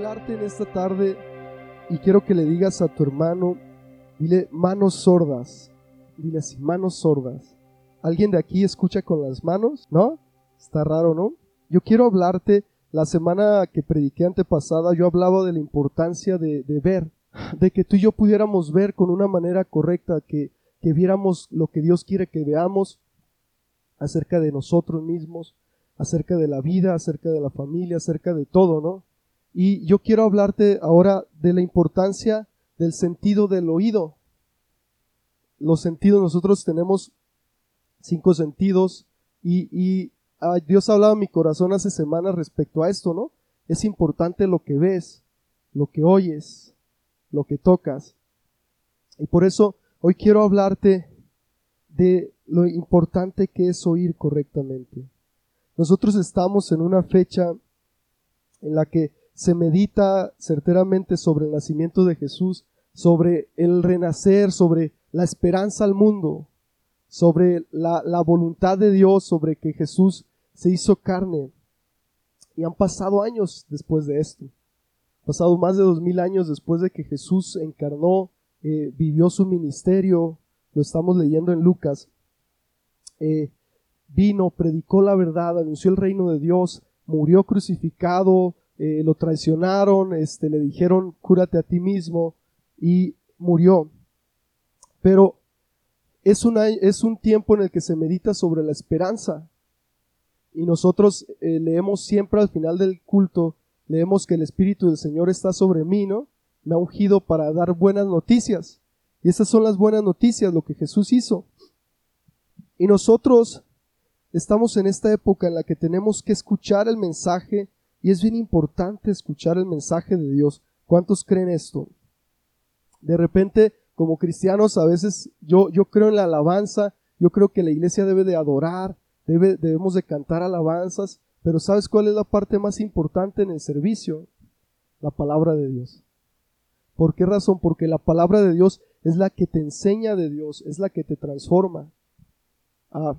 hablarte en esta tarde y quiero que le digas a tu hermano, dile manos sordas, dile así, manos sordas. ¿Alguien de aquí escucha con las manos? ¿No? Está raro, ¿no? Yo quiero hablarte, la semana que prediqué antepasada, yo hablaba de la importancia de, ver, de que tú y yo pudiéramos ver con una manera correcta, que, que viéramos lo que Dios quiere que veamos acerca de nosotros mismos, acerca de la vida, acerca de la familia, acerca de todo, ¿no? Y yo quiero hablarte ahora de la importancia del sentido del oído. Los sentidos, nosotros tenemos cinco sentidos y, ah, Dios ha hablado en mi corazón hace semanas respecto a esto, ¿no? Es importante lo que ves, lo que oyes, lo que tocas. Y por eso hoy quiero hablarte de lo importante que es oír correctamente. Nosotros estamos en una fecha en la que se medita certeramente sobre el nacimiento de Jesús, sobre el renacer, sobre la esperanza al mundo, sobre la, voluntad de Dios, sobre que Jesús se hizo carne. Y han pasado años después de esto. Pasado más de dos mil años después de que Jesús encarnó, eh, vivió su ministerio, lo estamos leyendo en Lucas. Eh, vino, predicó la verdad, anunció el reino de Dios, murió crucificado, eh, lo traicionaron, este, le dijeron, cúrate a ti mismo, y murió. Pero es, una, es un tiempo en el que se medita sobre la esperanza. Y nosotros eh, leemos siempre al final del culto, leemos que el Espíritu del Señor está sobre mí, ¿no? Me ha ungido para dar buenas noticias. Y esas son las buenas noticias, lo que Jesús hizo. Y nosotros estamos en esta época en la que tenemos que escuchar el mensaje y es bien importante escuchar el mensaje de Dios. ¿Cuántos creen esto? De repente, como cristianos, a veces yo, yo creo en la alabanza, yo creo que la iglesia debe de adorar, debe, debemos de cantar alabanzas, pero ¿sabes cuál es la parte más importante en el servicio? La palabra de Dios. ¿Por qué razón? Porque la palabra de Dios es la que te enseña de Dios, es la que te transforma. Ah,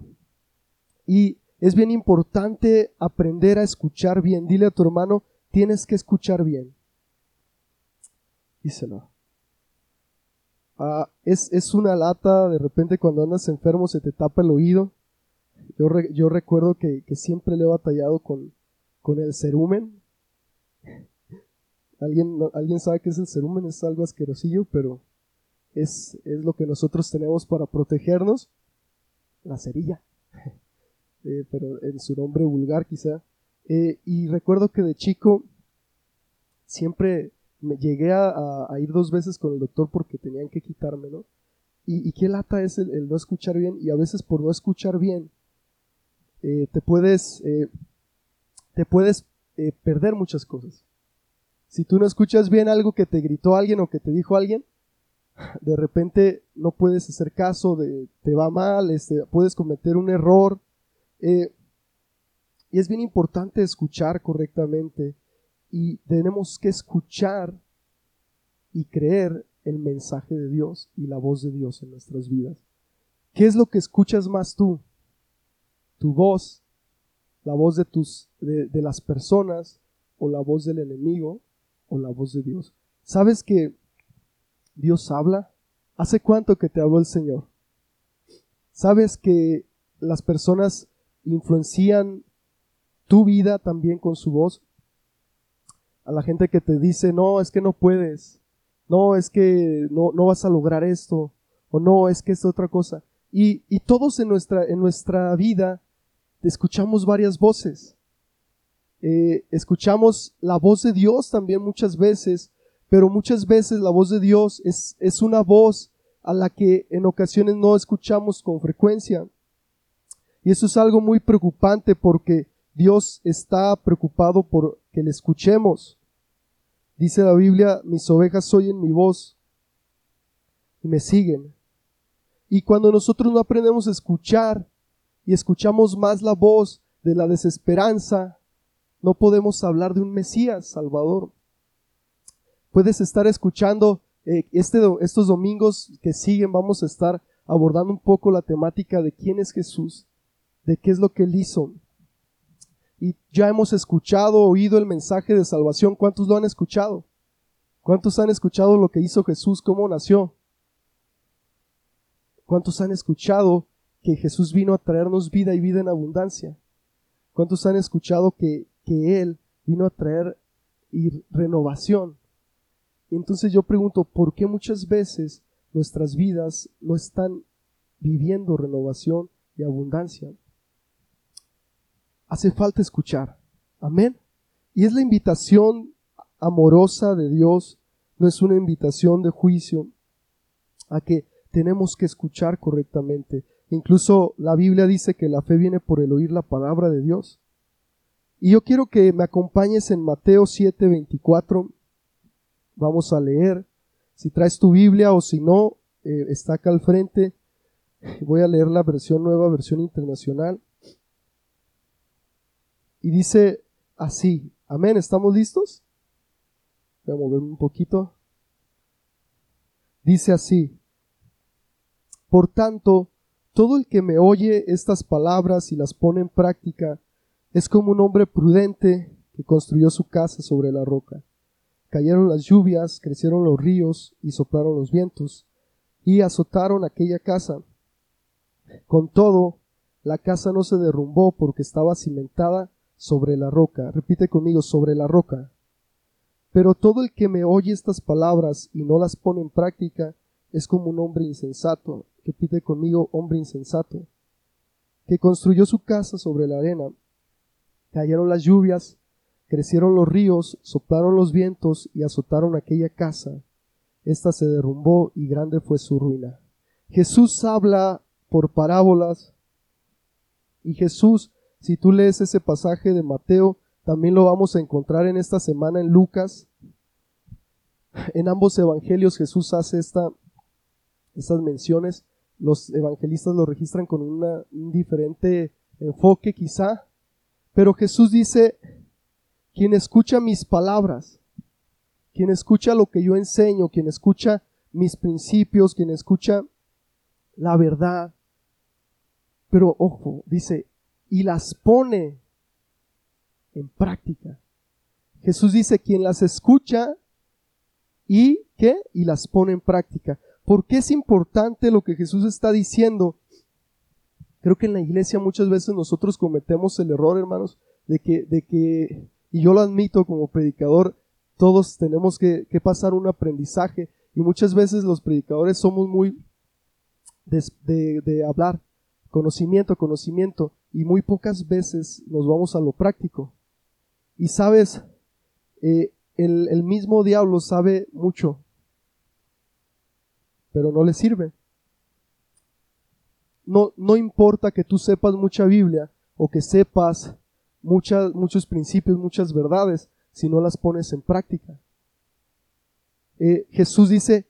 y es bien importante aprender a escuchar bien. Dile a tu hermano, tienes que escuchar bien. Díselo. Ah, es, una lata, de repente cuando andas enfermo se te tapa el oído. Yo, yo recuerdo que, siempre le he batallado con, con el cerumen. ¿Alguien, ¿Alguien sabe qué es el cerumen? Es algo asquerosillo, pero es, es lo que nosotros tenemos para protegernos. La cerilla. Eh, pero en su nombre vulgar quizá. Eh, y recuerdo que de chico siempre me llegué a, ir dos veces con el doctor porque tenían que quitármelo. Y, y qué lata es el, no escuchar bien y a veces por no escuchar bien eh, te puedes, te puedes perder muchas cosas. Si tú no escuchas bien algo que te gritó alguien o que te dijo alguien, de repente no puedes hacer caso, de, te va mal, este, puedes cometer un error, eh, y es bien importante escuchar correctamente y tenemos que escuchar y creer el mensaje de Dios y la voz de Dios en nuestras vidas. ¿Qué es lo que escuchas más tú? ¿Tu voz? ¿La voz de, tus, de, de las personas? ¿O la voz del enemigo? ¿O la voz de Dios? ¿Sabes que Dios habla? ¿Hace cuánto que te habló el Señor? ¿Sabes que las personas influencian tu vida también con su voz. A la gente que te dice, no, es que no puedes, no, es que no, no vas a lograr esto, o no, es que es otra cosa. Y, y todos en nuestra, en nuestra vida escuchamos varias voces. Eh, escuchamos la voz de Dios también muchas veces, pero muchas veces la voz de Dios es, es una voz a la que en ocasiones no escuchamos con frecuencia. Y eso es algo muy preocupante porque Dios está preocupado por que le escuchemos. Dice la Biblia, mis ovejas oyen mi voz y me siguen. Y cuando nosotros no aprendemos a escuchar y escuchamos más la voz de la desesperanza, no podemos hablar de un Mesías Salvador. Puedes estar escuchando eh, este, estos domingos que siguen, vamos a estar abordando un poco la temática de quién es Jesús de qué es lo que él hizo. y ya hemos escuchado, oído el mensaje de salvación. ¿Cuántos lo han escuchado? ¿Cuántos han escuchado lo que hizo Jesús, cómo nació? ¿Cuántos han escuchado que Jesús vino a traernos vida y vida en abundancia? ¿Cuántos han escuchado que, que Él vino a traer renovación? Y entonces yo pregunto, ¿por qué muchas veces nuestras vidas no están viviendo renovación y abundancia? Hace falta escuchar. Amén. Y es la invitación amorosa de Dios, no es una invitación de juicio a que tenemos que escuchar correctamente. Incluso la Biblia dice que la fe viene por el oír la palabra de Dios. Y yo quiero que me acompañes en Mateo 7:24. Vamos a leer. Si traes tu Biblia o si no, eh, está acá al frente. Voy a leer la versión nueva, versión internacional. Y dice así. Amén. ¿Estamos listos? Voy a moverme un poquito. Dice así. Por tanto, todo el que me oye estas palabras y las pone en práctica es como un hombre prudente que construyó su casa sobre la roca. Cayeron las lluvias, crecieron los ríos y soplaron los vientos y azotaron aquella casa. Con todo, la casa no se derrumbó porque estaba cimentada sobre la roca. Repite conmigo, sobre la roca. Pero todo el que me oye estas palabras y no las pone en práctica es como un hombre insensato que pide conmigo hombre insensato, que construyó su casa sobre la arena. Cayeron las lluvias, crecieron los ríos, soplaron los vientos y azotaron aquella casa. Esta se derrumbó y grande fue su ruina. Jesús habla por parábolas y Jesús, si tú lees ese pasaje de Mateo, también lo vamos a encontrar en esta semana en Lucas. En ambos evangelios Jesús hace esta, estas menciones los evangelistas lo registran con un diferente enfoque quizá, pero Jesús dice, quien escucha mis palabras, quien escucha lo que yo enseño, quien escucha mis principios, quien escucha la verdad, pero ojo, dice, y las pone en práctica. Jesús dice, quien las escucha y qué? Y las pone en práctica. ¿Por qué es importante lo que Jesús está diciendo? Creo que en la iglesia muchas veces nosotros cometemos el error, hermanos, de que, de que y yo lo admito como predicador, todos tenemos que, pasar un aprendizaje y muchas veces los predicadores somos muy de, de, hablar conocimiento, conocimiento y muy pocas veces nos vamos a lo práctico. Y sabes, eh, el, mismo diablo sabe mucho pero no le sirve. No, no importa que tú sepas mucha Biblia o que sepas muchas, muchos principios, muchas verdades, si no las pones en práctica. Eh, Jesús dice,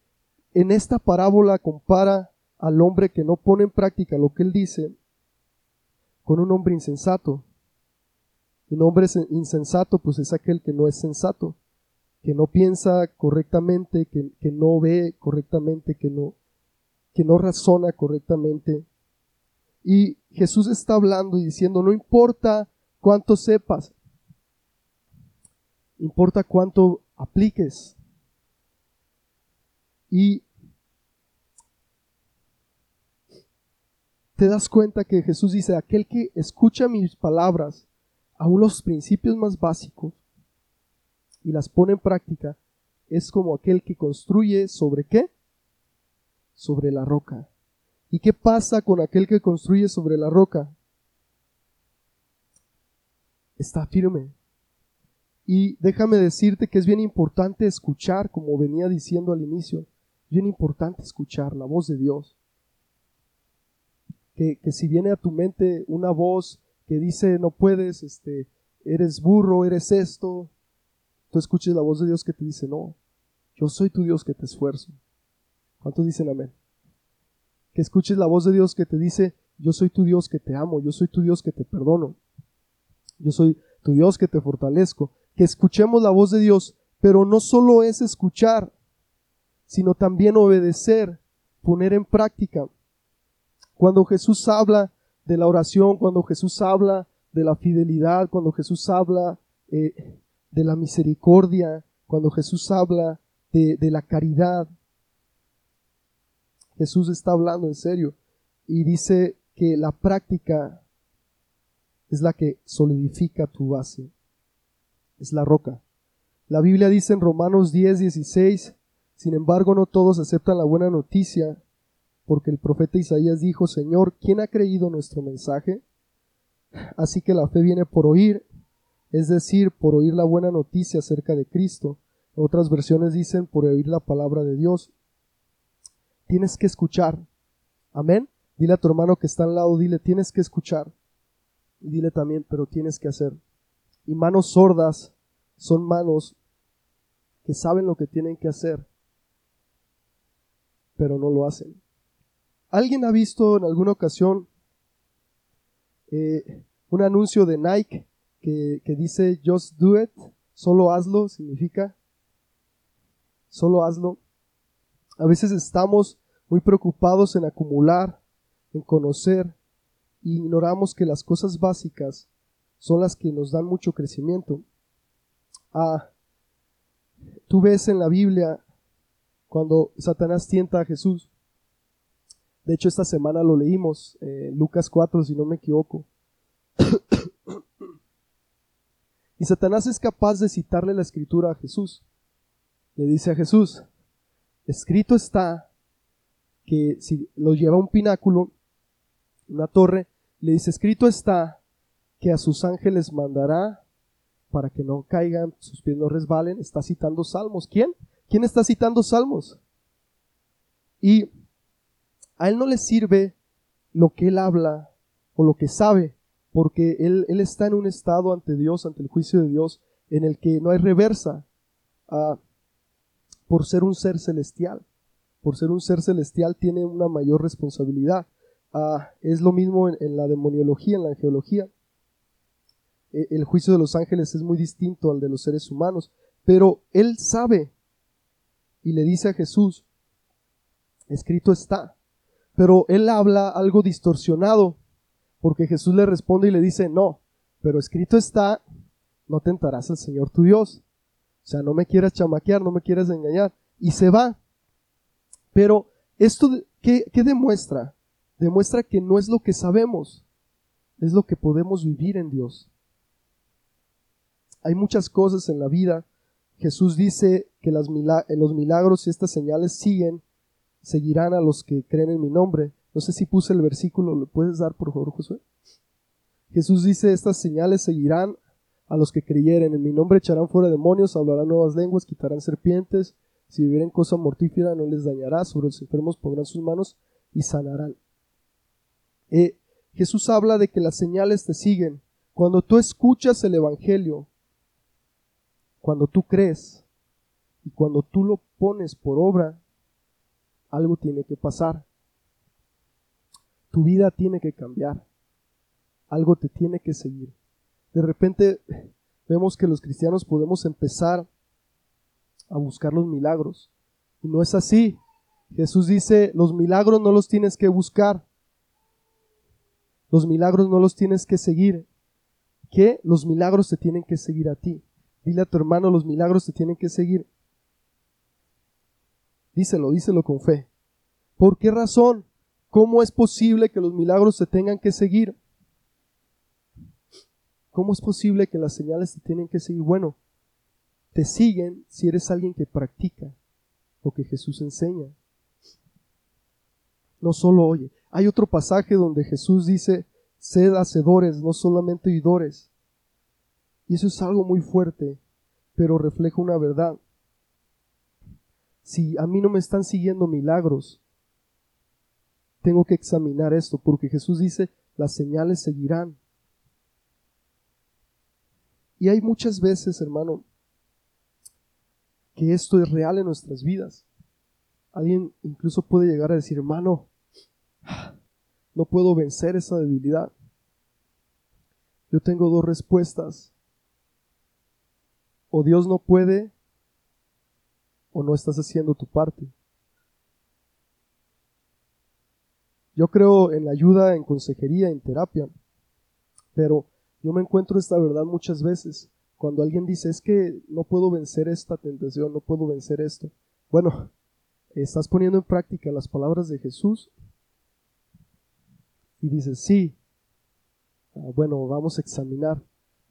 en esta parábola compara al hombre que no pone en práctica lo que él dice con un hombre insensato. Y un hombre insensato pues es aquel que no es sensato que no piensa correctamente, que, no ve correctamente, que no, que no razona correctamente. Y Jesús está hablando y diciendo, no importa cuánto sepas, importa cuánto apliques. Y te das cuenta que Jesús dice, aquel que escucha mis palabras, aún los principios más básicos, y las pone en práctica, es como aquel que construye sobre qué? Sobre la roca. ¿Y qué pasa con aquel que construye sobre la roca? Está firme. Y déjame decirte que es bien importante escuchar, como venía diciendo al inicio, bien importante escuchar la voz de Dios. Que, si viene a tu mente una voz que dice no puedes, este, eres burro, eres esto, tú escuches la voz de Dios que te dice, no, yo soy tu Dios que te esfuerzo. ¿Cuántos dicen amén? Que escuches la voz de Dios que te dice, yo soy tu Dios que te amo, yo soy tu Dios que te perdono, yo soy tu Dios que te fortalezco. Que escuchemos la voz de Dios, pero no solo es escuchar, sino también obedecer, poner en práctica. Cuando Jesús habla de la oración, cuando Jesús habla de la fidelidad, cuando Jesús habla eh, de la misericordia, cuando Jesús habla de, de la caridad, Jesús está hablando en serio y dice que la práctica es la que solidifica tu base, es la roca. La Biblia dice en Romanos 10, 16, sin embargo no todos aceptan la buena noticia, porque el profeta Isaías dijo, Señor, ¿quién ha creído nuestro mensaje? Así que la fe viene por oír, es decir, por oír la buena noticia acerca de Cristo. Otras versiones dicen por oír la palabra de Dios. Tienes que escuchar. Amén. Dile a tu hermano que está al lado, dile, tienes que escuchar. Dile también, pero tienes que hacer. Y manos sordas son manos que saben lo que tienen que hacer, pero no lo hacen. ¿Alguien ha visto en alguna ocasión eh, un anuncio de Nike que, dice Just do it, solo hazlo, significa solo hazlo? A veces estamos muy preocupados en acumular, en conocer, e ignoramos que las cosas básicas son las que nos dan mucho crecimiento. Ah, tú ves en la Biblia cuando Satanás tienta a Jesús. De hecho, esta semana lo leímos, eh, Lucas 4, si no me equivoco. y Satanás es capaz de citarle la escritura a Jesús. Le dice a Jesús, escrito está que si lo lleva a un pináculo, una torre, le dice, escrito está que a sus ángeles mandará para que no caigan, sus pies no resbalen. Está citando salmos. ¿Quién? ¿Quién está citando salmos? Y a él no le sirve lo que él habla o lo que sabe, porque él, está en un estado ante Dios, ante el juicio de Dios, en el que no hay reversa ah, por ser un ser celestial. Por ser un ser celestial tiene una mayor responsabilidad. Ah, es lo mismo en, en la demoniología, en la angeología. E, el juicio de los ángeles es muy distinto al de los seres humanos, pero él sabe y le dice a Jesús, escrito está, pero él habla algo distorsionado, porque Jesús le responde y le dice, no, pero escrito está, no tentarás al Señor tu Dios. O sea, no me quieras chamaquear, no me quieras engañar. Y se va. Pero esto, ¿qué, ¿qué demuestra? Demuestra que no es lo que sabemos, es lo que podemos vivir en Dios. Hay muchas cosas en la vida. Jesús dice que los milagros y estas señales siguen, seguirán a los que creen en mi nombre. No sé si puse el versículo, ¿lo puedes dar por favor, Josué? Jesús dice, estas señales seguirán a los que creyeren. En mi nombre echarán fuera demonios, hablarán nuevas lenguas, quitarán serpientes. Si vivieren cosa mortífera no les dañará. Sobre los enfermos pondrán sus manos y sanarán. Eh, Jesús habla de que las señales te siguen. Cuando tú escuchas el Evangelio, cuando tú crees y cuando tú lo pones por obra, algo tiene que pasar. Tu vida tiene que cambiar. Algo te tiene que seguir. De repente vemos que los cristianos podemos empezar a buscar los milagros. Y no es así. Jesús dice, los milagros no los tienes que buscar. Los milagros no los tienes que seguir. Que los milagros te tienen que seguir a ti. Dile a tu hermano, los milagros te tienen que seguir. Díselo, díselo con fe. ¿Por qué razón? ¿Cómo es posible que los milagros te tengan que seguir? ¿Cómo es posible que las señales te tienen que seguir? Bueno, te siguen si eres alguien que practica lo que Jesús enseña. No solo oye. Hay otro pasaje donde Jesús dice, sed hacedores, no solamente oidores. Y eso es algo muy fuerte, pero refleja una verdad. Si a mí no me están siguiendo milagros, tengo que examinar esto, porque Jesús dice, las señales seguirán. Y hay muchas veces, hermano, que esto es real en nuestras vidas. Alguien incluso puede llegar a decir, hermano, no puedo vencer esa debilidad. Yo tengo dos respuestas o Dios no puede o no estás haciendo tu parte. Yo creo en la ayuda, en consejería, en terapia, pero Yo me encuentro esta verdad muchas veces. Cuando alguien dice, es que no puedo vencer esta tentación, no puedo vencer esto. Bueno, estás poniendo en práctica las palabras de Jesús y dices, sí, ah, bueno, vamos a examinar.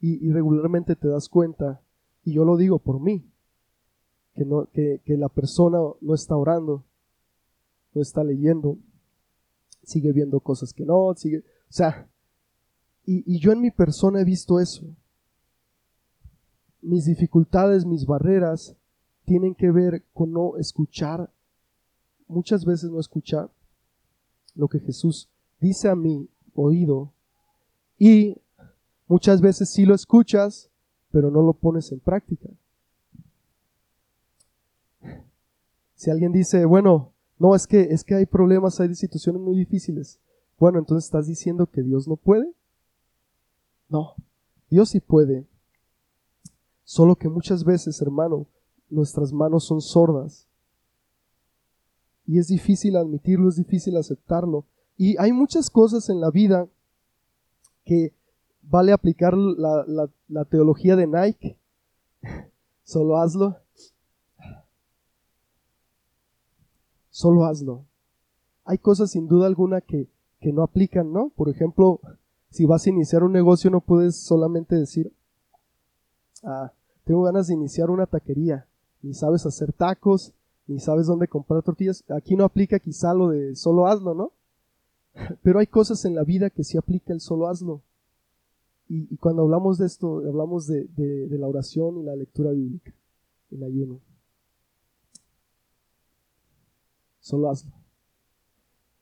Y, regularmente te das cuenta, y yo lo digo por mí, que, no, que, que la persona no está orando, no está leyendo, sigue viendo cosas que no, sigue, o sea, y, y yo en mi persona he visto eso. Mis dificultades, mis barreras, tienen que ver con no escuchar, muchas veces no escuchar lo que Jesús dice a mi oído y muchas veces sí lo escuchas, pero no lo pones en práctica. Si alguien dice, bueno, no, es que, es que hay problemas, hay situaciones muy difíciles. Bueno, entonces estás diciendo que Dios no puede. No, Dios sí puede. Solo que muchas veces, hermano, nuestras manos son sordas. Y es difícil admitirlo, es difícil aceptarlo. Y hay muchas cosas en la vida que vale aplicar la, la teología de Nike. Solo hazlo. Solo hazlo. Hay cosas sin duda alguna que, que no aplican, ¿no? Por ejemplo, si vas a iniciar un negocio no puedes solamente decir, ah, tengo ganas de iniciar una taquería, ni sabes hacer tacos, ni sabes dónde comprar tortillas. Aquí no aplica quizá lo de solo hazlo, ¿no? Pero hay cosas en la vida que sí aplica el solo hazlo. Y, cuando hablamos de esto, hablamos de, de la oración y la lectura bíblica, el ayuno. Solo hazlo.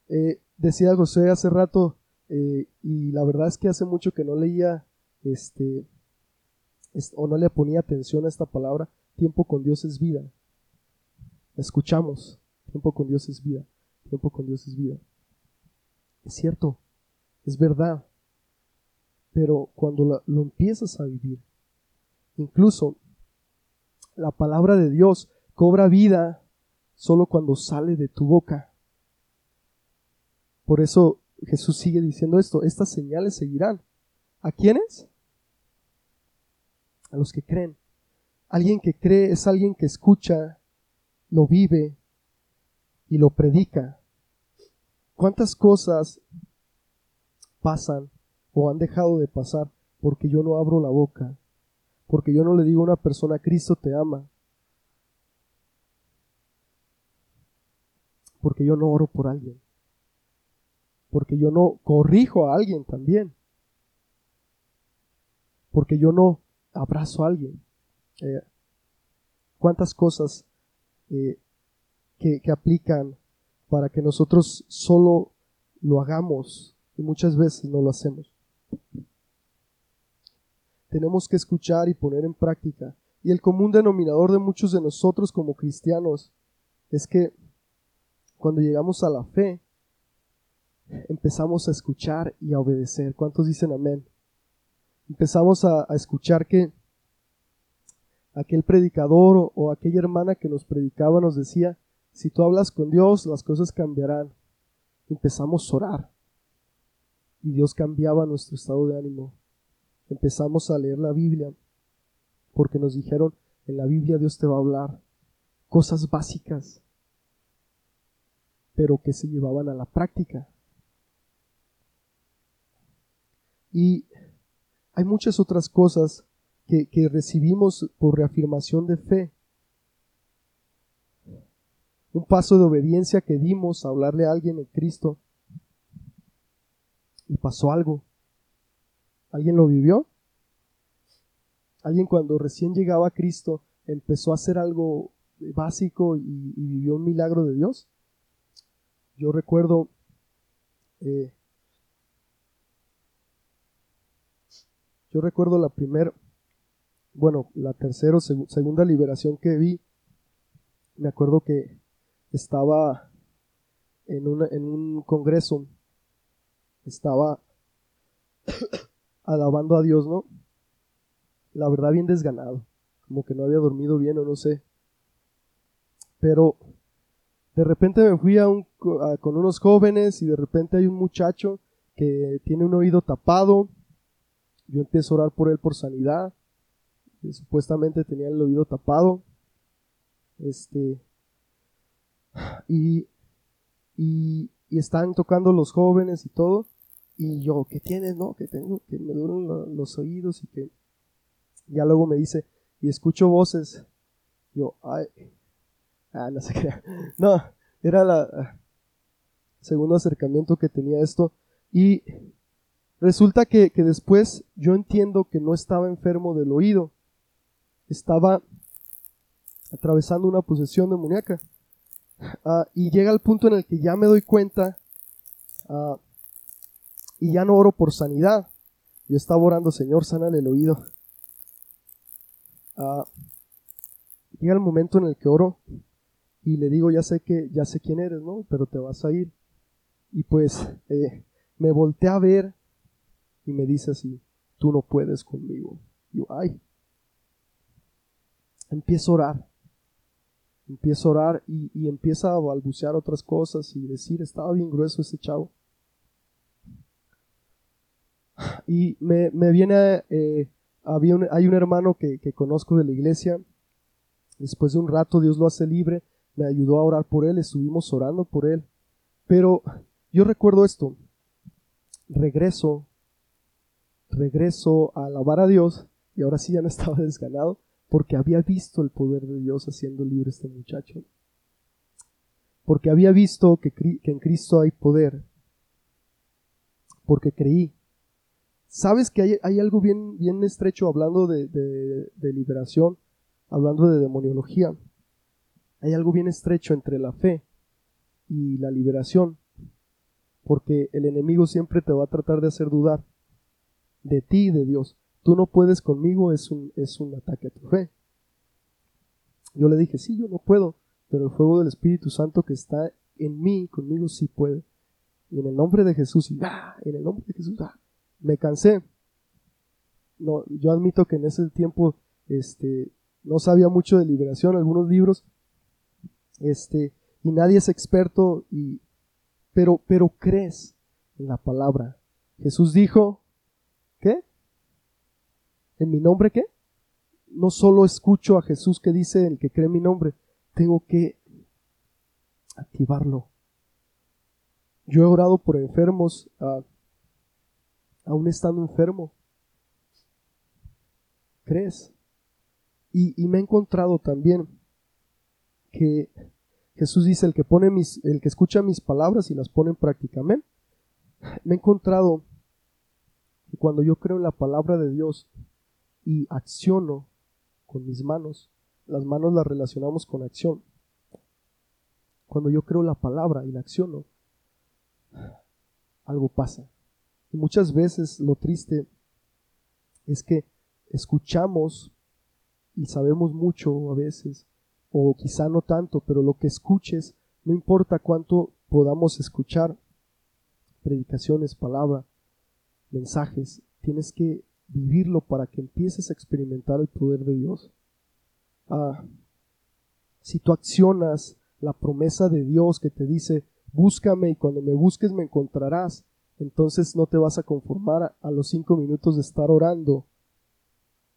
Eh, decía José hace rato, eh, y la verdad es que hace mucho que no leía, este, o no le ponía atención a esta palabra, tiempo con Dios es vida. Escuchamos, tiempo con Dios es vida, tiempo con Dios es vida. Es cierto, es verdad, pero cuando lo empiezas a vivir, incluso la palabra de Dios cobra vida solo cuando sale de tu boca. Por eso Jesús sigue diciendo esto, estas señales seguirán. ¿A quiénes? A los que creen. Alguien que cree es alguien que escucha, lo vive y lo predica. ¿Cuántas cosas pasan o han dejado de pasar porque yo no abro la boca? Porque yo no le digo a una persona, Cristo te ama. Porque yo no oro por alguien, porque yo no corrijo a alguien también, porque yo no abrazo a alguien. Eh, ¿Cuántas cosas eh, que, que aplican para que nosotros solo lo hagamos y muchas veces no lo hacemos? Tenemos que escuchar y poner en práctica. Y el común denominador de muchos de nosotros como cristianos es que cuando llegamos a la fe, empezamos a escuchar y a obedecer. ¿Cuántos dicen amén? Empezamos a, escuchar que aquel predicador o, aquella hermana que nos predicaba nos decía, si tú hablas con Dios, las cosas cambiarán. Empezamos a orar y Dios cambiaba nuestro estado de ánimo. Empezamos a leer la Biblia porque nos dijeron, en la Biblia Dios te va a hablar cosas básicas pero que se llevaban a la práctica. Y hay muchas otras cosas que, recibimos por reafirmación de fe. Un paso de obediencia que dimos a hablarle a alguien en Cristo y pasó algo. ¿Alguien lo vivió? Alguien cuando recién llegaba a Cristo empezó a hacer algo básico y vivió un milagro de Dios. Yo recuerdo eh, yo recuerdo la primera, bueno, la tercera o segunda liberación que vi, me acuerdo que estaba en, en un congreso, estaba alabando a Dios, ¿no? La verdad bien desganado, como que no había dormido bien o no sé. Pero de repente me fui a un, con unos jóvenes y de repente hay un muchacho que tiene un oído tapado yo empiezo a orar por él por sanidad. supuestamente tenía el oído tapado. Este. Y, y, están tocando los jóvenes y todo. Y yo, ¿qué tienes? No, que tengo, que me duelen los oídos y que. Ya luego me dice, y escucho voces. Yo, ay. Ah, no sé qué. No, era la segundo acercamiento que tenía esto. Y resulta que, después yo entiendo que no estaba enfermo del oído, estaba atravesando una posesión demoníaca. Ah, y llega el punto en el que ya me doy cuenta ah, y ya no oro por sanidad. Yo estaba orando, Señor, sana el oído. Ah, llega el momento en el que oro y le digo, ya sé que, ya sé quién eres, ¿no? Pero te vas a ir. Y pues eh, me volteé a ver y me dice así, tú no puedes conmigo. Y yo, ay. Empiezo a orar. Empiezo a orar y, empieza a balbucear otras cosas y decir, estaba bien grueso ese chavo. Y me, viene, eh, había hay un hermano que, que conozco de la iglesia. Después de un rato Dios lo hace libre. Me ayudó a orar por él, estuvimos orando por él. Pero yo recuerdo esto. Regreso, regreso a alabar a Dios y ahora sí ya no estaba desganado porque había visto el poder de Dios haciendo libre a este muchacho. Porque había visto que, en Cristo hay poder. Porque creí. ¿Sabes que hay, algo bien, bien estrecho hablando de, de liberación, hablando de demoniología? Hay algo bien estrecho entre la fe y la liberación porque el enemigo siempre te va a tratar de hacer dudar de ti y de Dios. Tú no puedes conmigo es un, es un ataque a tu fe. Yo le dije, sí, yo no puedo, pero el fuego del Espíritu Santo que está en mí, conmigo sí puede. Y en el nombre de Jesús, y ¡ah! en el nombre de Jesús, ¡ah! me cansé. No, yo admito que en ese tiempo este, no sabía mucho de liberación, algunos libros, este, y nadie es experto y pero, pero crees en la palabra. Jesús dijo, ¿qué? ¿En mi nombre qué? No solo escucho a Jesús que dice el que cree en mi nombre, tengo que activarlo. Yo he orado por enfermos, uh, aún estando enfermo. ¿Crees? Y, y me he encontrado también que Jesús dice, el que, pone mis, el que escucha mis palabras y las pone en práctica. Amén. Me he encontrado que cuando yo creo en la palabra de Dios y acciono con mis manos, las manos las relacionamos con acción. Cuando yo creo la palabra y la acciono, algo pasa. Y muchas veces lo triste es que escuchamos y sabemos mucho a veces, o quizá no tanto, pero lo que escuches, no importa cuánto podamos escuchar, predicaciones, palabra, mensajes, tienes que vivirlo para que empieces a experimentar el poder de Dios. Ah, si tú accionas la promesa de Dios que te dice, búscame y cuando me busques me encontrarás, entonces no te vas a conformar a, a los cinco minutos de estar orando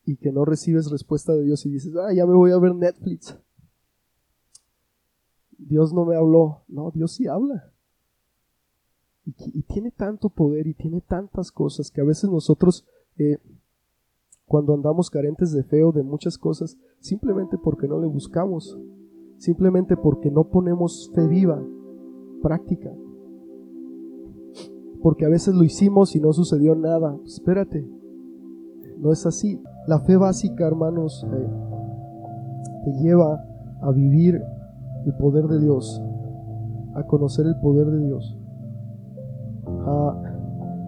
y que no recibes respuesta de Dios y dices, ah, ya me voy a ver Netflix. Dios no me habló. No, Dios sí habla. Y, tiene tanto poder y tiene tantas cosas que a veces nosotros, eh, cuando andamos carentes de fe o de muchas cosas, simplemente porque no le buscamos, simplemente porque no ponemos fe viva, práctica. Porque a veces lo hicimos y no sucedió nada. Espérate, no es así. La fe básica, hermanos, eh, te lleva a vivir el poder de Dios, a conocer el poder de Dios. Ah,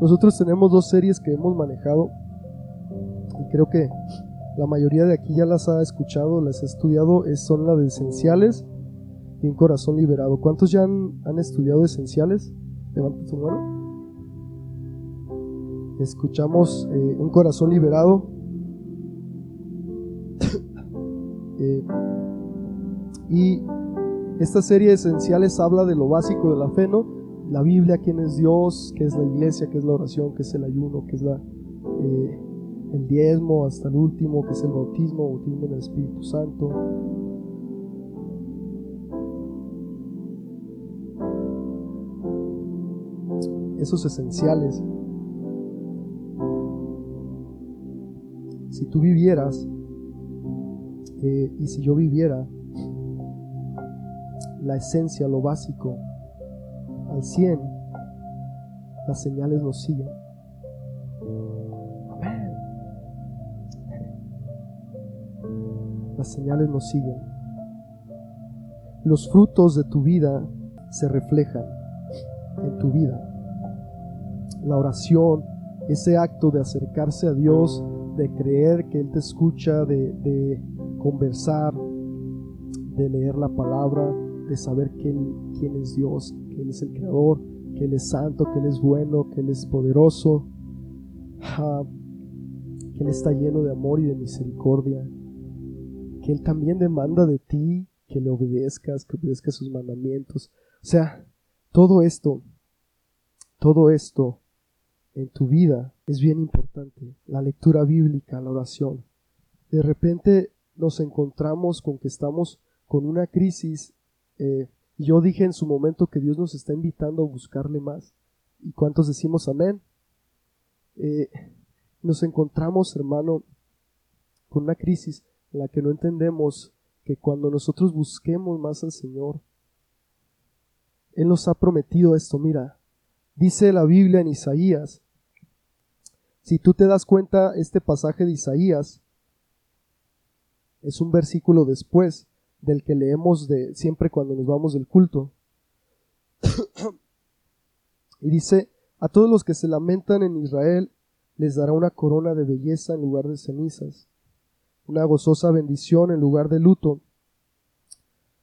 nosotros tenemos dos series que hemos manejado y creo que la mayoría de aquí ya las ha escuchado, las ha estudiado, es, son las de esenciales y un corazón liberado. ¿Cuántos ya han, estudiado esenciales? Levanta tu mano. Escuchamos eh, un corazón liberado. Eh, y esta serie de esenciales habla de lo básico de la fe, ¿no? La Biblia, quién es Dios, qué es la iglesia, qué es la oración, qué es el ayuno, qué es la, eh, el diezmo hasta el último, que es el bautismo, bautismo en el Espíritu Santo. Esos esenciales. Si tú vivieras, eh, y si yo viviera, la esencia, lo básico, al 100, las señales nos siguen. Amén. Las señales nos siguen. Los frutos de tu vida se reflejan en tu vida. La oración, ese acto de acercarse a Dios, de creer que Él te escucha, de, de conversar, de leer la palabra, de saber quién, quién es Dios, que Él es el Creador, que Él es santo, que Él es bueno, que Él es poderoso, que Él está lleno de amor y de misericordia, que Él también demanda de ti que le obedezcas, que obedezcas sus mandamientos. O sea, todo esto, todo esto en tu vida es bien importante. La lectura bíblica, la oración. De repente nos encontramos con que estamos con una crisis eh, yo dije en su momento que Dios nos está invitando a buscarle más. ¿Y cuántos decimos amén? Eh, nos encontramos, hermano, con una crisis en la que no entendemos que cuando nosotros busquemos más al Señor, Él nos ha prometido esto. Mira, dice la Biblia en Isaías, si tú te das cuenta, este pasaje de Isaías es un versículo después del que leemos de siempre cuando nos vamos del culto. y dice, a todos los que se lamentan en Israel les dará una corona de belleza en lugar de cenizas, una gozosa bendición en lugar de luto,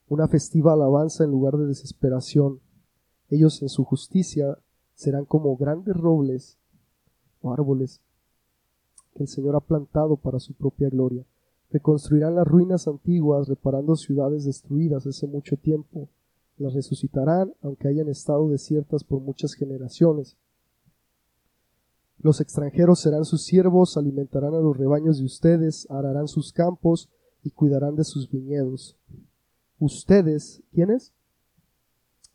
una festiva alabanza en lugar de desesperación. Ellos en su justicia serán como grandes robles o árboles que el Señor ha plantado para su propia gloria. Reconstruirán las ruinas antiguas, reparando ciudades destruidas hace mucho tiempo. Las resucitarán, aunque hayan estado desiertas por muchas generaciones. Los extranjeros serán sus siervos, alimentarán a los rebaños de ustedes, ararán sus campos y cuidarán de sus viñedos. Ustedes, ¿quiénes?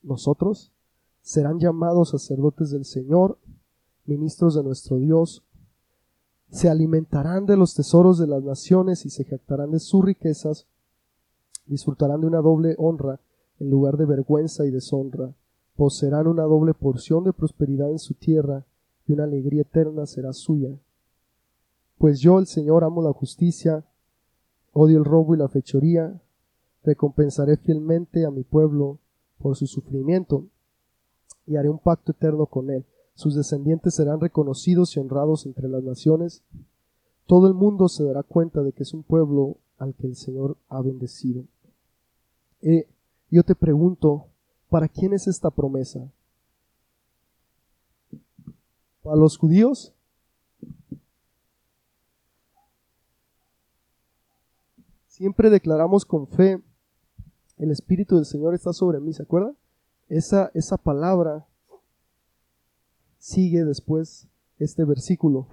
Nosotros, serán llamados sacerdotes del Señor, ministros de nuestro Dios, se alimentarán de los tesoros de las naciones y se jactarán de sus riquezas, disfrutarán de una doble honra en lugar de vergüenza y deshonra, poseerán una doble porción de prosperidad en su tierra, y una alegría eterna será suya. Pues yo, el Señor, amo la justicia, odio el robo y la fechoría, recompensaré fielmente a mi pueblo por su sufrimiento, y haré un pacto eterno con él sus descendientes serán reconocidos y honrados entre las naciones. Todo el mundo se dará cuenta de que es un pueblo al que el Señor ha bendecido. Eh, yo te pregunto, ¿para quién es esta promesa? ¿Para los judíos? Siempre declaramos con fe, el Espíritu del Señor está sobre mí, ¿se acuerdan? Esa, esa palabra sigue después este versículo.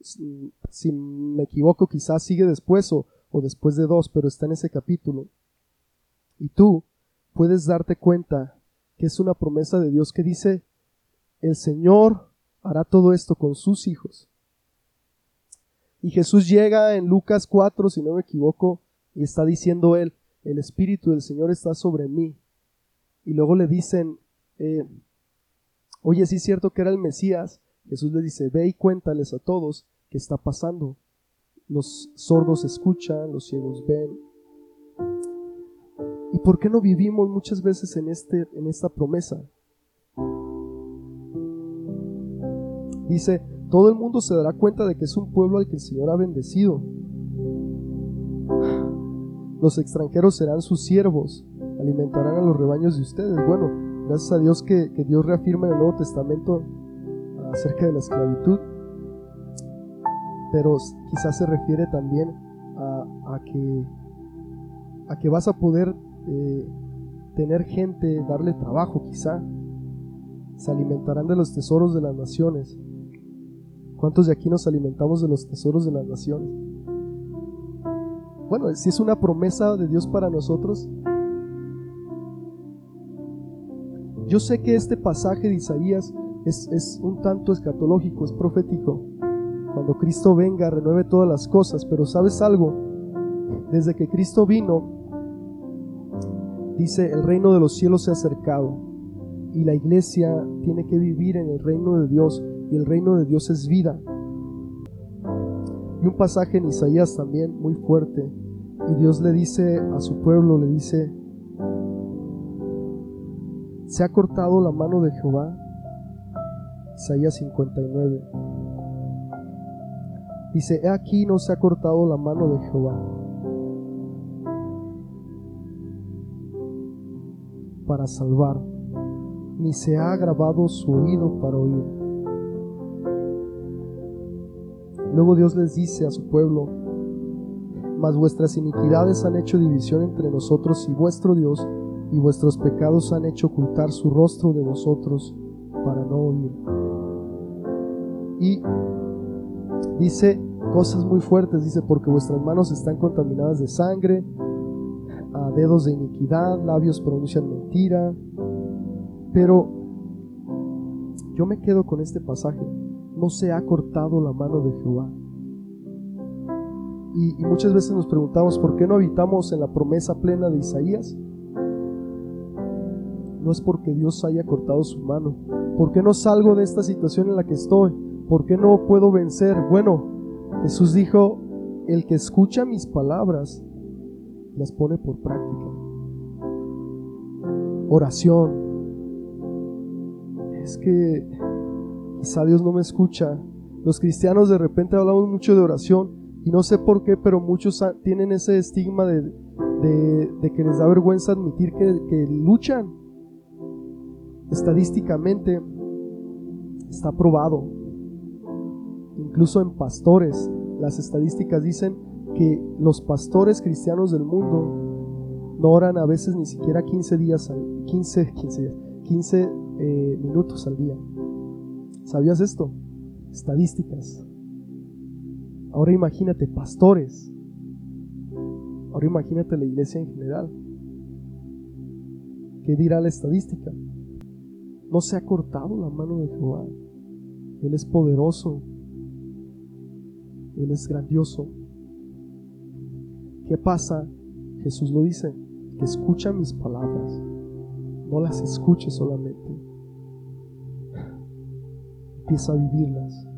Si me equivoco, quizás sigue después o, o después de dos, pero está en ese capítulo. Y tú puedes darte cuenta que es una promesa de Dios que dice, el Señor hará todo esto con sus hijos. Y Jesús llega en Lucas 4, si no me equivoco, y está diciendo él, el Espíritu del Señor está sobre mí. Y luego le dicen, eh, Oye, sí es cierto que era el Mesías. Jesús le dice, ve y cuéntales a todos qué está pasando. Los sordos escuchan, los ciegos ven. ¿Y por qué no vivimos muchas veces en, este, en esta promesa? Dice, todo el mundo se dará cuenta de que es un pueblo al que el Señor ha bendecido. Los extranjeros serán sus siervos, alimentarán a los rebaños de ustedes. Bueno, Gracias a Dios que, Dios reafirma en el Nuevo Testamento acerca de la esclavitud, pero quizás se refiere también a, que, a que vas a poder eh, tener gente, darle trabajo quizá, se alimentarán de los tesoros de las naciones. ¿Cuántos de aquí nos alimentamos de los tesoros de las naciones? Bueno, si es una promesa de Dios para nosotros, yo sé que este pasaje de Isaías es, es un tanto escatológico, es profético. Cuando Cristo venga, renueve todas las cosas, pero ¿sabes algo? Desde que Cristo vino, dice, el reino de los cielos se ha acercado y la iglesia tiene que vivir en el reino de Dios y el reino de Dios es vida. Y un pasaje en Isaías también muy fuerte y Dios le dice a su pueblo, le dice, se ha cortado la mano de Jehová. Isaías 59. Dice, he aquí no se ha cortado la mano de Jehová para salvar, ni se ha agravado su oído para oír. Luego Dios les dice a su pueblo, mas vuestras iniquidades han hecho división entre nosotros y vuestro Dios, y vuestros pecados han hecho ocultar su rostro de vosotros para no oír. Y dice cosas muy fuertes, dice, porque vuestras manos están contaminadas de sangre, a dedos de iniquidad, labios pronuncian mentira. Pero yo me quedo con este pasaje. No se ha cortado la mano de Jehová. Y, y, muchas veces nos preguntamos por qué no habitamos en la promesa plena de Isaías. No es porque Dios haya cortado su mano. ¿Por qué no salgo de esta situación en la que estoy? ¿Por qué no puedo vencer? Bueno, Jesús dijo, el que escucha mis palabras las pone por práctica. Oración. Es que quizá Dios no me escucha. Los cristianos de repente hablamos mucho de oración y no sé por qué, pero muchos tienen ese estigma de, que les da vergüenza admitir que luchan. Estadísticamente está probado. Incluso en pastores, las estadísticas dicen que los pastores cristianos del mundo no oran a veces ni siquiera 15 días, 15, 15, 15 minutos al día. ¿Sabías esto? Estadísticas. Ahora imagínate, pastores. Ahora imagínate la iglesia en general. ¿Qué dirá la estadística? No se ha cortado la mano de Jehová. Él es poderoso. Él es grandioso. ¿Qué pasa? Jesús lo dice, que escucha mis palabras, no las escuche solamente. Empieza a vivirlas.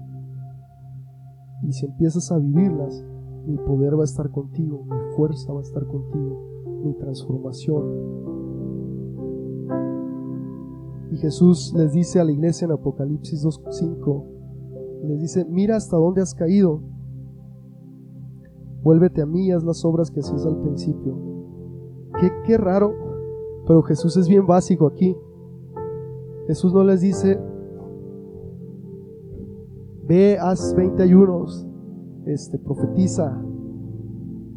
Y si empiezas a vivirlas, mi poder va a estar contigo, mi fuerza va a estar contigo, mi transformación. Y Jesús les dice a la iglesia en Apocalipsis 2.5, les dice, mira hasta dónde has caído Vuélvete a mí y haz las obras que hacías al principio. Qué, qué raro, pero Jesús es bien básico aquí. Jesús no les dice, ve, haz 20 ayunos, este, profetiza,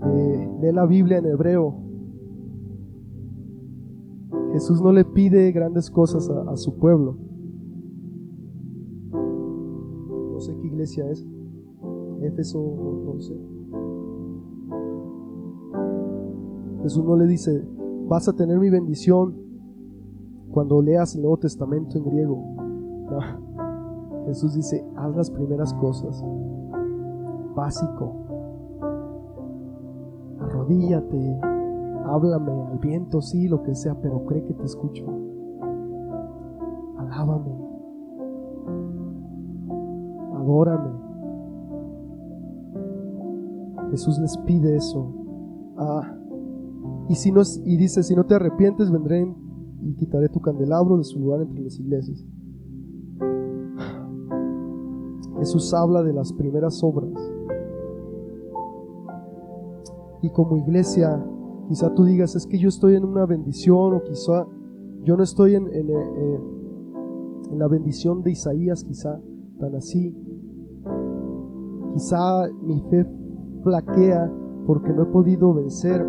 eh, lee la Biblia en hebreo. Jesús no le pide grandes cosas a, su pueblo. No sé qué iglesia es, Éfeso, no sé. Jesús no le dice, vas a tener mi bendición cuando leas el Nuevo Testamento en griego. Jesús dice, haz las primeras cosas. Básico. Arrodíllate, háblame al viento, sí, lo que sea, pero cree que te escucho. Alábame. Adórame. Jesús les pide eso. Ah, y, si no, y dice, si no te arrepientes, vendré y quitaré tu candelabro de su lugar entre las iglesias. Jesús habla de las primeras obras. Y como iglesia, quizá tú digas, es que yo estoy en una bendición o quizá yo no estoy en, en, eh, en la bendición de Isaías, quizá tan así. Quizá mi fe flaquea porque no he podido vencer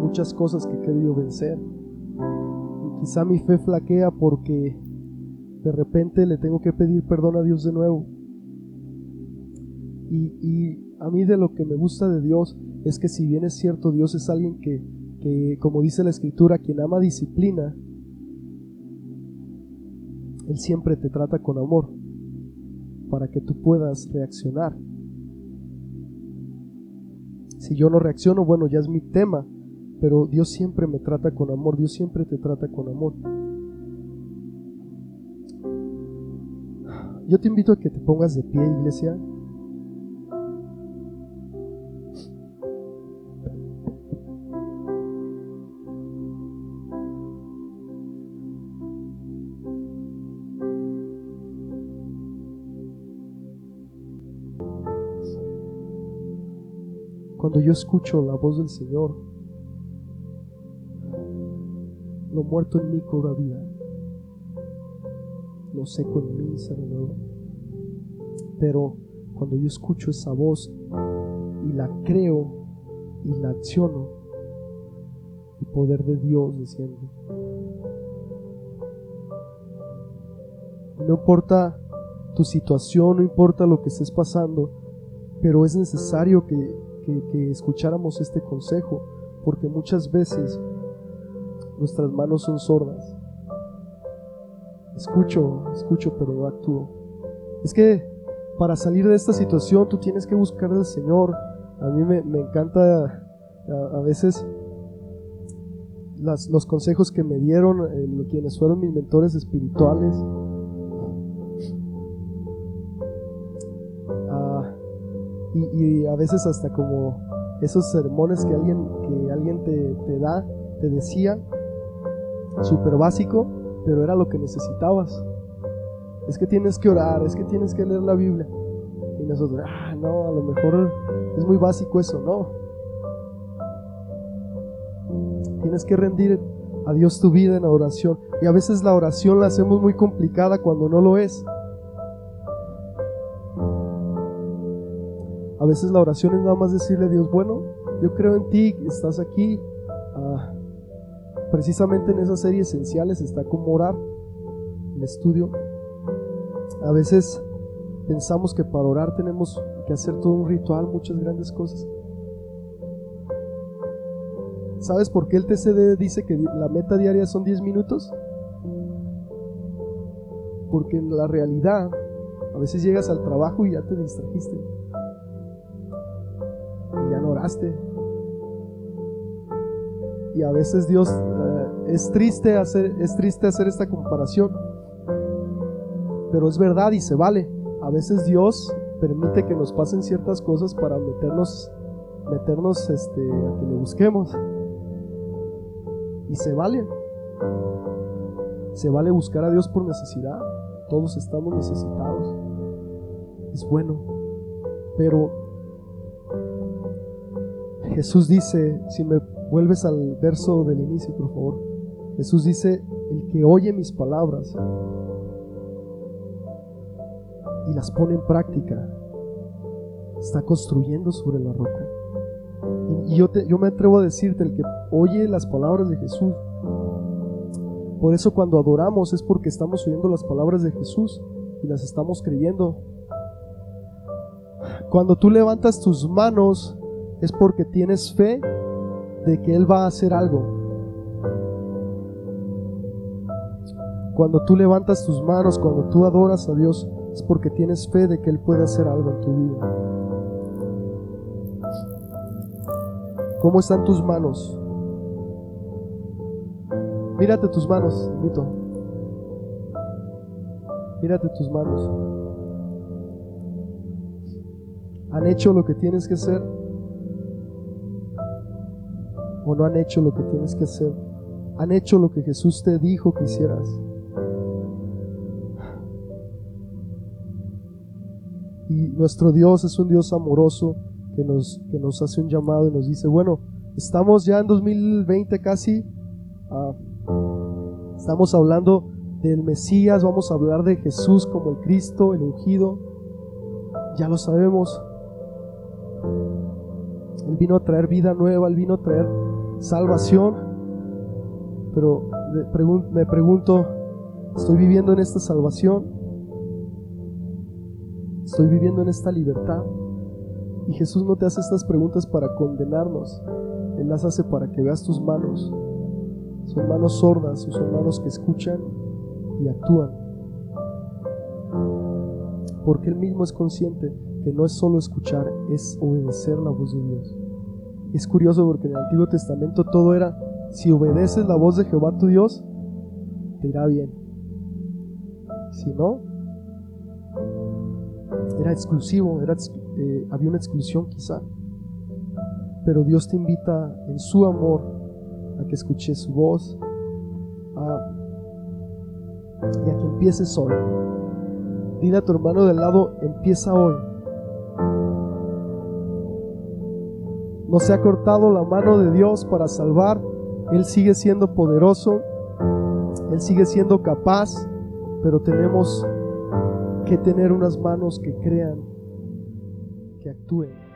muchas cosas que he querido vencer. Y quizá mi fe flaquea porque de repente le tengo que pedir perdón a Dios de nuevo. Y, a mí de lo que me gusta de Dios es que si bien es cierto, Dios es alguien que, que como dice la escritura, quien ama disciplina, Él siempre te trata con amor para que tú puedas reaccionar. Si yo no reacciono, bueno, ya es mi tema, pero Dios siempre me trata con amor, Dios siempre te trata con amor. Yo te invito a que te pongas de pie, iglesia. Cuando yo escucho la voz del Señor, lo muerto en mí cobra vida, lo seco en mí se renueva. Pero cuando yo escucho esa voz y la creo y la acciono, el poder de Dios desciende. No importa tu situación, no importa lo que estés pasando, pero es necesario que que, escucháramos este consejo, porque muchas veces nuestras manos son sordas. Escucho, escucho, pero no actúo. Es que para salir de esta situación tú tienes que buscar al Señor. A mí me, encanta a, veces los consejos que me dieron eh, quienes fueron mis mentores espirituales. Y, a veces hasta como esos sermones que alguien, que alguien te, da, te decía, súper básico, pero era lo que necesitabas. Es que tienes que orar, es que tienes que leer la Biblia. Y nosotros, ah, no, a lo mejor es muy básico eso, no. Tienes que rendir a Dios tu vida en oración. Y a veces la oración la hacemos muy complicada cuando no lo es. Veces la oración es nada más decirle a Dios, bueno, yo creo en ti, estás aquí. Ah, precisamente en esas series esenciales está como orar, el estudio. A veces pensamos que para orar tenemos que hacer todo un ritual, muchas grandes cosas. ¿Sabes por qué el TCD dice que la meta diaria son 10 minutos? Porque en la realidad, a veces llegas al trabajo y ya te distrajiste Y a veces Dios eh, es triste hacer es triste hacer esta comparación. Pero es verdad y se vale. A veces Dios permite que nos pasen ciertas cosas para meternos meternos este a que le busquemos. Y se vale. Se vale buscar a Dios por necesidad. Todos estamos necesitados. Es bueno. Pero Jesús dice, si me vuelves al verso del inicio, por favor, Jesús dice, el que oye mis palabras y las pone en práctica, está construyendo sobre la roca. Y, yo, yo me atrevo a decirte, el que oye las palabras de Jesús, por eso cuando adoramos es porque estamos oyendo las palabras de Jesús y las estamos creyendo. Cuando tú levantas tus manos es porque tienes fe de que Él va a hacer algo. Cuando tú levantas tus manos, cuando tú adoras a Dios, es porque tienes fe de que Él puede hacer algo en tu vida. ¿Cómo están tus manos? Mírate tus manos, invito. Mírate tus manos. ¿Han hecho lo que tienes que hacer? O no han hecho lo que tienes que hacer. Han hecho lo que Jesús te dijo que hicieras. Y nuestro Dios es un Dios amoroso que nos, que nos hace un llamado y nos dice, bueno, estamos ya en 2020 casi, ah, estamos hablando del Mesías, vamos a hablar de Jesús como el Cristo, el ungido, ya lo sabemos. Él vino a traer vida nueva, Él vino a traer salvación, pero me pregunto, ¿estoy viviendo en esta salvación? ¿Estoy viviendo en esta libertad? Y Jesús no te hace estas preguntas para condenarnos, Él las hace para que veas tus manos. Son manos sordas, son manos que escuchan y actúan. Porque Él mismo es consciente que no es solo escuchar, es obedecer la voz de Dios. Es curioso porque en el Antiguo Testamento todo era, si obedeces la voz de Jehová tu Dios, te irá bien. Si no, era exclusivo, era, eh, había una exclusión quizá. Pero Dios te invita en su amor a que escuches su voz y a que empieces hoy. Dile a tu hermano del lado, empieza hoy. No se ha cortado la mano de Dios para salvar. Él sigue siendo poderoso. Él sigue siendo capaz. Pero tenemos que tener unas manos que crean, que actúen.